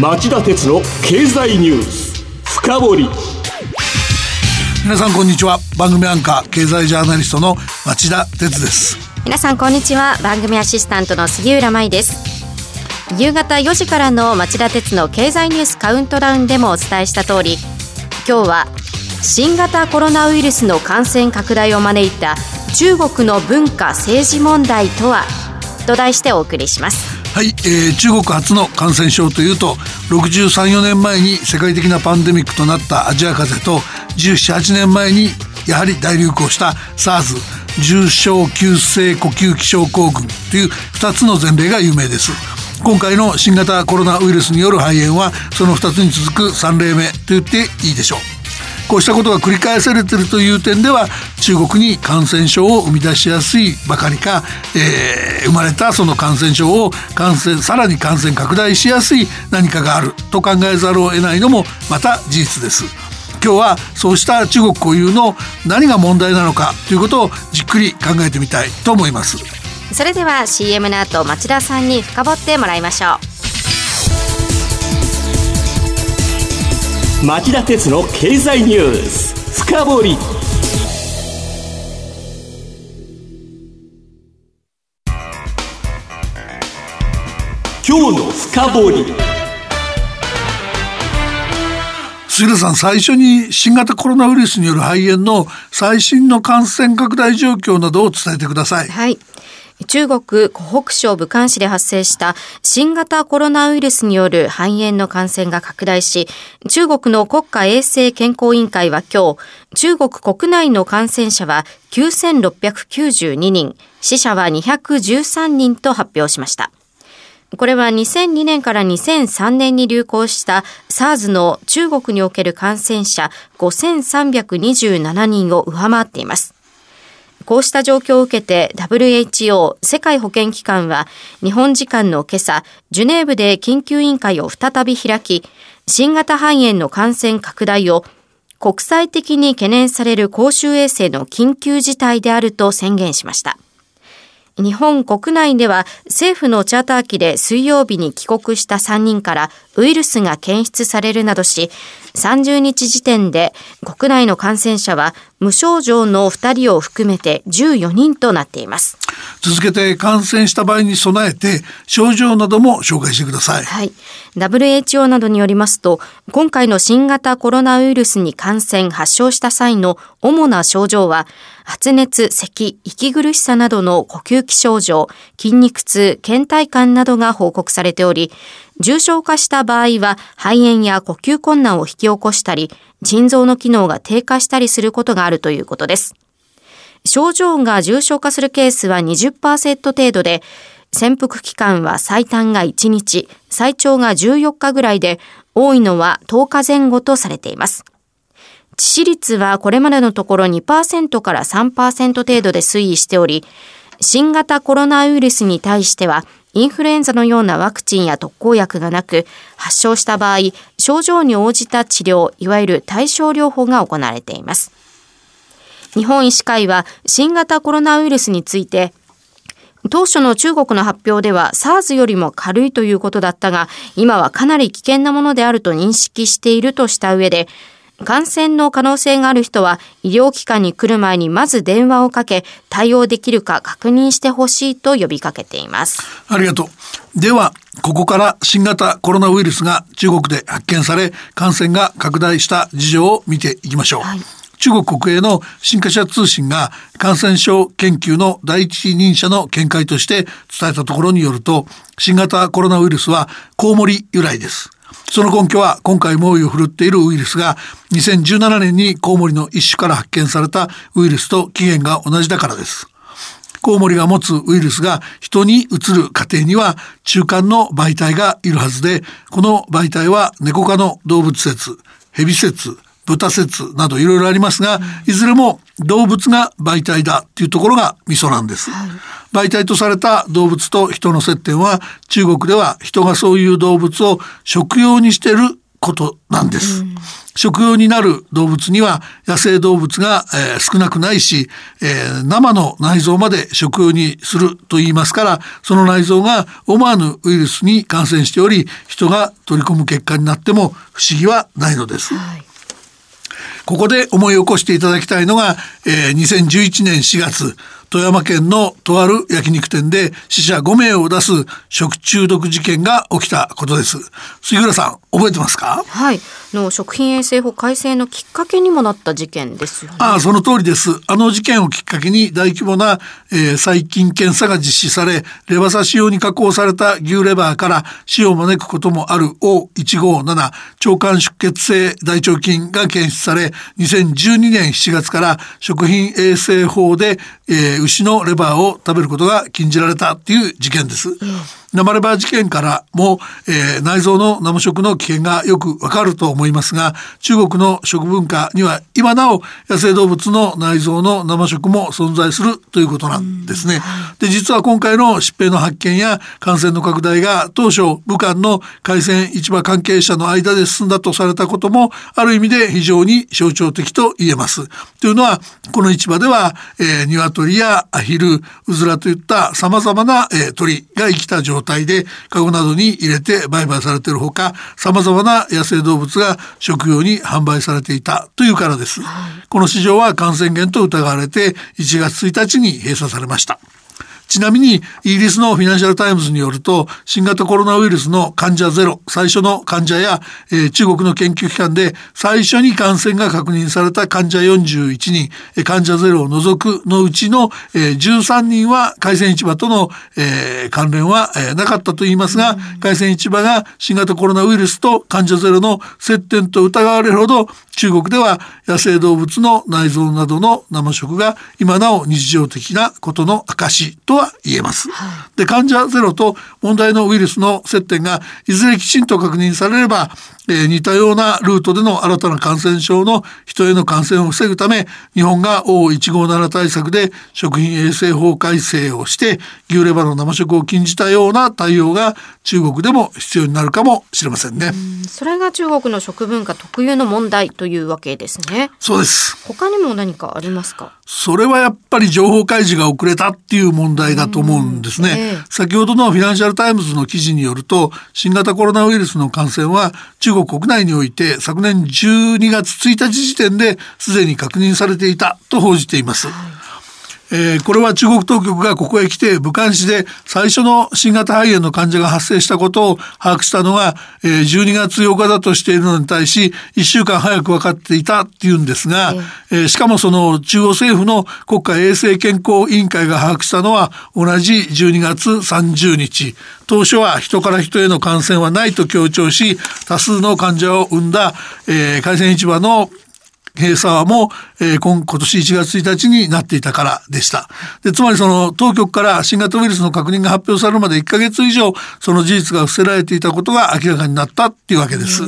町田鉄の経済ニュース深掘り。皆さんこんにちは。番組アンカー経済ジャーナリストの町田鉄です。皆さんこんにちは。番組アシスタントの杉浦舞です。夕方4時からの町田鉄の経済ニュースカウントダウンでもお伝えした通り今日は新型コロナウイルスの感染拡大を招いた中国の文化政治問題とはと題してお送りしますはい、えー、中国初の感染症というと634年前に世界的なパンデミックとなったアジア風邪と178年前にやはり大流行した SARS 重症急性呼吸器症候群という2つの前例が有名です。今回の新型コロナウイルスによる肺炎はその2つに続く3例目と言っていいでしょう。こうしたことが繰り返されているという点では中国に感染症を生み出しやすいばかりか、えー、生まれたその感染症を感染さらに感染拡大しやすい何かがあると考えざるを得ないのもまた事実です。今日はそうした中国固有の何が問題なのかということをじっくり考えてみたいと思いますそれでは CM の後町田さんに深掘ってもらいましょう町田鉄の経済ニュース深掘り今日の深掘り杉浦さん最初に新型コロナウイルスによる肺炎の最新の感染拡大状況などを伝えてください。はい。中国湖北省武漢市で発生した新型コロナウイルスによる肺炎の感染が拡大し、中国の国家衛生健康委員会は今日、中国国内の感染者は9692人、死者は213人と発表しました。これは2002年から2003年に流行した SARS の中国における感染者5327人を上回っています。こうした状況を受けて WHO 世界保健機関は日本時間の今朝、ジュネーブで緊急委員会を再び開き、新型肺炎の感染拡大を国際的に懸念される公衆衛生の緊急事態であると宣言しました。日本国内では政府のチャーター機で水曜日に帰国した3人からウイルスが検出されるなどし、30日時点で国内の感染者は無症状の2人を含めて14人となっています。続けて感染した場合に備えて症状なども紹介してください。はい。WHO などによりますと、今回の新型コロナウイルスに感染発症した際の主な症状は、発熱、咳、息苦しさなどの呼吸器症状、筋肉痛、倦怠感などが報告されており、重症化した場合は肺炎や呼吸困難を引き起こしたり、腎臓の機能が低下したりすることがあるということです。症状が重症化するケースは20%程度で、潜伏期間は最短が1日、最長が14日ぐらいで、多いのは10日前後とされています。致死率はこれまでのところ2%から3%程度で推移しており、新型コロナウイルスに対してはインフルエンザのようなワクチンや特効薬がなく、発症した場合、症状に応じた治療、いわゆる対症療法が行われています。日本医師会は新型コロナウイルスについて、当初の中国の発表では SARS よりも軽いということだったが、今はかなり危険なものであると認識しているとした上で、感染の可能性がある人は医療機関に来る前にまず電話をかけ対応できるか確認してほしいと呼びかけています。ありがとう。ではここから新型コロナウイルスが中国で発見され感染が拡大した事情を見ていきましょう、はい。中国国営の新華社通信が感染症研究の第一人者の見解として伝えたところによると新型コロナウイルスはコウモリ由来ですその根拠は今回猛威を振るっているウイルスが2017年にコウモリの一種から発見されたウイルスと起源が同じだからです。コウモリが持つウイルスが人に移る過程には中間の媒体がいるはずで、この媒体は猫科の動物説、蛇説、豚説などいろいろありますが、いずれも動物が媒体だっていうところがミソなんです。はい媒体とされた動物と人の接点は中国では人がそういう動物を食用にしていることなんです。食用になる動物には野生動物が、えー、少なくないし、えー、生の内臓まで食用にすると言いますからその内臓が思わぬウイルスに感染しており人が取り込む結果になっても不思議はないのです。はいここで思い起こしていただきたいのが、えー、2011年4月富山県のとある焼肉店で死者5名を出す食中毒事件が起きたことです。杉浦さん、覚えてますか？はい。の食品衛生法改正のきっかけにもなった事件ですよね。ああ、その通りです。あの事件をきっかけに大規模な、えー、細菌検査が実施され、レバ刺し用に加工された牛レバーから死を招くこともある O157 腸管出血性大腸菌が検出され、2012年7月から食品衛生法で、えー、牛のレバーを食べることが禁じられたっていう事件です。うん生レバー事件からも、えー、内臓の生食の危険がよくわかると思いますが中国の食文化には今なお野生動物の内臓の生食も存在するということなんですね。で実は今回の疾病の発見や感染の拡大が当初武漢の海鮮市場関係者の間で進んだとされたこともある意味で非常に象徴的と言えます。というのはこの市場では、えー、鶏やアヒルうずらといったさまざまな、えー、鳥が生きた状態でカゴなどに入れて売買されているほか様々な野生動物が食用に販売されていたというからです。この市場は感染源と疑われて1月1日に閉鎖されました。ちなみにイギリスのフィナンシャルタイムズによると新型コロナウイルスの患者ゼロ最初の患者や、えー、中国の研究機関で最初に感染が確認された患者41人患者ゼロを除くのうちの、えー、13人は海鮮市場との、えー、関連は、えー、なかったといいますが海鮮市場が新型コロナウイルスと患者ゼロの接点と疑われるほど中国では野生動物の内臓などの生食が今なお日常的なことの証とは言えます。はい、で患者ゼロと問題のウイルスの接点がいずれきちんと確認されればえー、似たようなルートでの新たな感染症の人への感染を防ぐため日本が O157 対策で食品衛生法改正をして牛レバーの生食を禁じたような対応が中国でも必要になるかもしれませんね。それが中国の食文化特有の問題というわけですね。そうです。他にも何かありますか？それはやっぱり情報開示が遅れたっていう問題だと思うんですね。えー、先ほどのフィナンシャルタイムズの記事によると新型コロナウイルスの感染は中国国内において昨年12月1日時点ですでに確認されていたと報じています。はいえー、これは中国当局がここへ来て武漢市で最初の新型肺炎の患者が発生したことを把握したのが、えー、12月8日だとしているのに対し1週間早く分かっていたっていうんですが、えー、しかもその中央政府の国家衛生健康委員会が把握したのは同じ12月30日。当初は人から人への感染はないと強調し多数の患者を生んだ、えー、海鮮市場の閉鎖も、えー、今今年1月1日になっていたからでした。でつまりその当局から新型ウイルスの確認が発表されるまで1ヶ月以上その事実が伏せられていたことが明らかになったっていうわけです。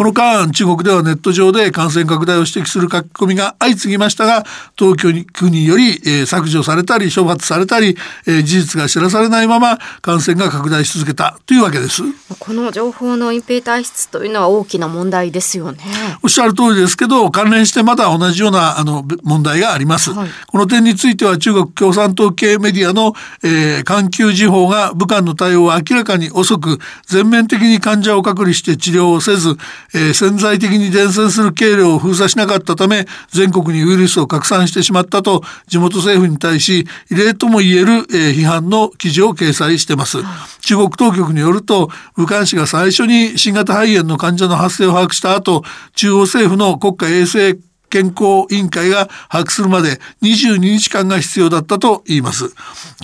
この間中国ではネット上で感染拡大を指摘する書き込みが相次ぎましたが当局により、えー、削除されたり処罰されたり、えー、事実が知らされないまま感染が拡大し続けたというわけです。この情報の隠蔽体質というのは大きな問題ですよね。おっしゃる通りですけど関連してまだ同じようなあの問題があります、はい、この点については中国共産党系メディアの、えー、環球時報が武漢の対応を明らかに遅く全面的に患者を隔離して治療をせず、えー、潜在的に伝染する経路を封鎖しなかったため全国にウイルスを拡散してしまったと地元政府に対し異例とも言える、えー、批判の記事を掲載してます、はい、中国当局によると武漢市が最初に新型肺炎の患者の発生を把握した後中央政府の国家衛生健康委員会が把握するまで22日間が必要だったと言います。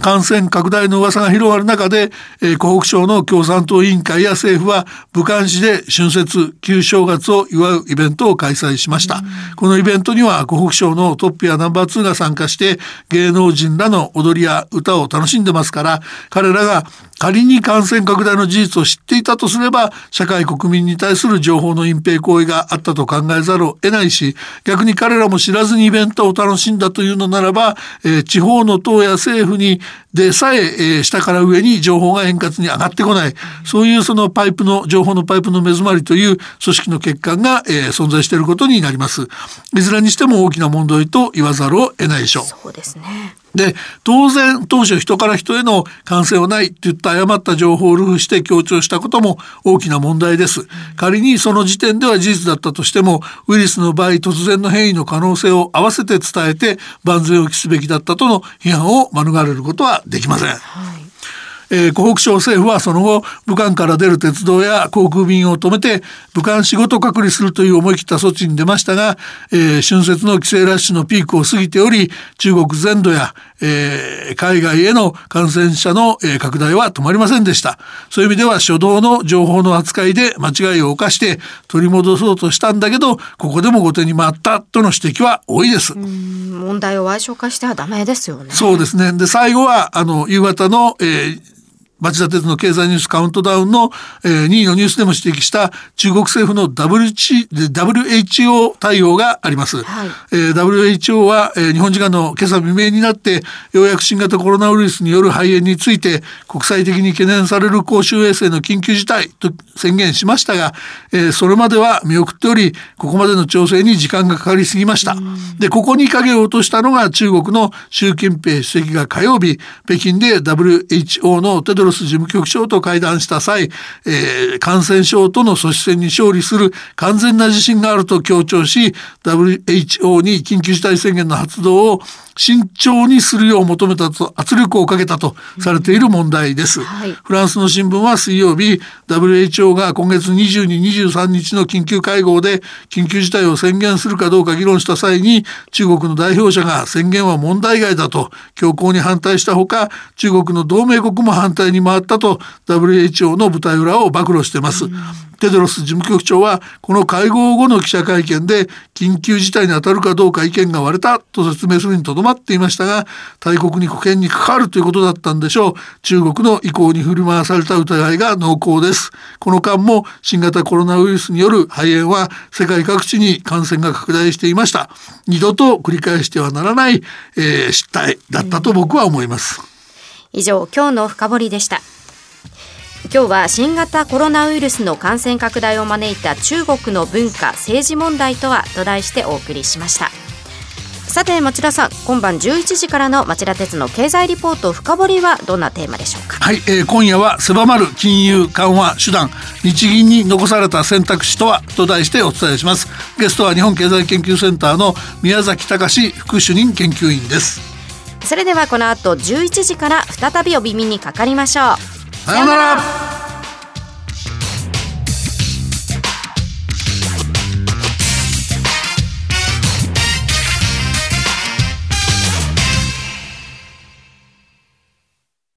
感染拡大の噂が広がる中で、えー、湖北省の共産党委員会や政府は武漢市で春節旧正月を祝うイベントを開催しました。このイベントには湖北省のトップやナンバー2が参加して芸能人らの踊りや歌を楽しんでますから彼らが仮に感染拡大の事実を知っていたとすれば社会国民に対する情報の隠蔽行為があったと考えざるを得ないし逆逆に彼らも知らずにイベントを楽しんだというのならば、えー、地方の党や政府にでさええー、下から上に情報が円滑に上がってこない。そういうそのパイプの情報のパイプの目詰まりという組織の欠陥が、えー、存在していることになります。いずれにしても大きな問題と言わざるを得ないでしょう。そうですね。で当然当初人から人への感染はないといった誤った情報をルフして強調したことも大きな問題です。仮にその時点では事実だったとしてもウイルスの場合突然の変異の可能性を合わせて伝えて万全を期すべきだったとの批判を免れることはできません。はいえー、湖北省政府はその後武漢から出る鉄道や航空便を止めて武漢仕事隔離するという思い切った措置に出ましたが、えー、春節の帰省ラッシュのピークを過ぎており中国全土や、えー、海外への感染者の、えー、拡大は止まりませんでした。そういう意味では初動の情報の扱いで間違いを犯して取り戻そうとしたんだけどここでも後手に回ったとの指摘は多いです。問題を矮小化してはダメですよね。そうですね。で最後はあの夕方の、えー町田鉄の経済ニュースカウントダウンの、えー、2位のニュースでも指摘した中国政府の WHO 対応があります。はい、えー、WHO は、えー、日本時間の今朝未明になってようやく新型コロナウイルスによる肺炎について国際的に懸念される公衆衛生の緊急事態と宣言しましたが、えー、それまでは見送っておりここまでの調整に時間がかかりすぎました。でここに影を落としたのが中国の習近平主席が火曜日北京で WHO のテドロス事務局長と会談した際、えー、感染症との阻止戦に勝利する完全な自信があると強調し WHO に緊急事態宣言の発動を慎重にするよう求めたと圧力をかけたとされている問題です、うんはい、フランスの新聞は水曜日 WHO が今月22、23日の緊急会合で緊急事態を宣言するかどうか議論した際に中国の代表者が宣言は問題外だと強硬に反対したほか中国の同盟国も反対に回ったと WHO の舞台裏を暴露しています、うん。テドロス事務局長はこの会合後の記者会見で緊急事態に当たるかどうか意見が割れたと説明するにとどまっていましたが大国に保険に関わるということだったんでしょう。中国の意向に振り回された疑いが濃厚です。この間も新型コロナウイルスによる肺炎は世界各地に感染が拡大していました。二度と繰り返してはならない、えー、失態だったと僕は思います以上今日の深掘りでした。今日は新型コロナウイルスの感染拡大を招いた中国の文化政治問題とはと題してお送りしました。さて町田さん今晩11時からの町田鉄の経済リポート深掘りはどんなテーマでしょうか？はい、えー、今夜は狭まる金融緩和手段日銀に残された選択肢とはと題してお伝えします。ゲストは日本経済研究センターの宮崎隆副主任研究員です。それではこの後11時から再びお耳にかかりましょう。さようなら。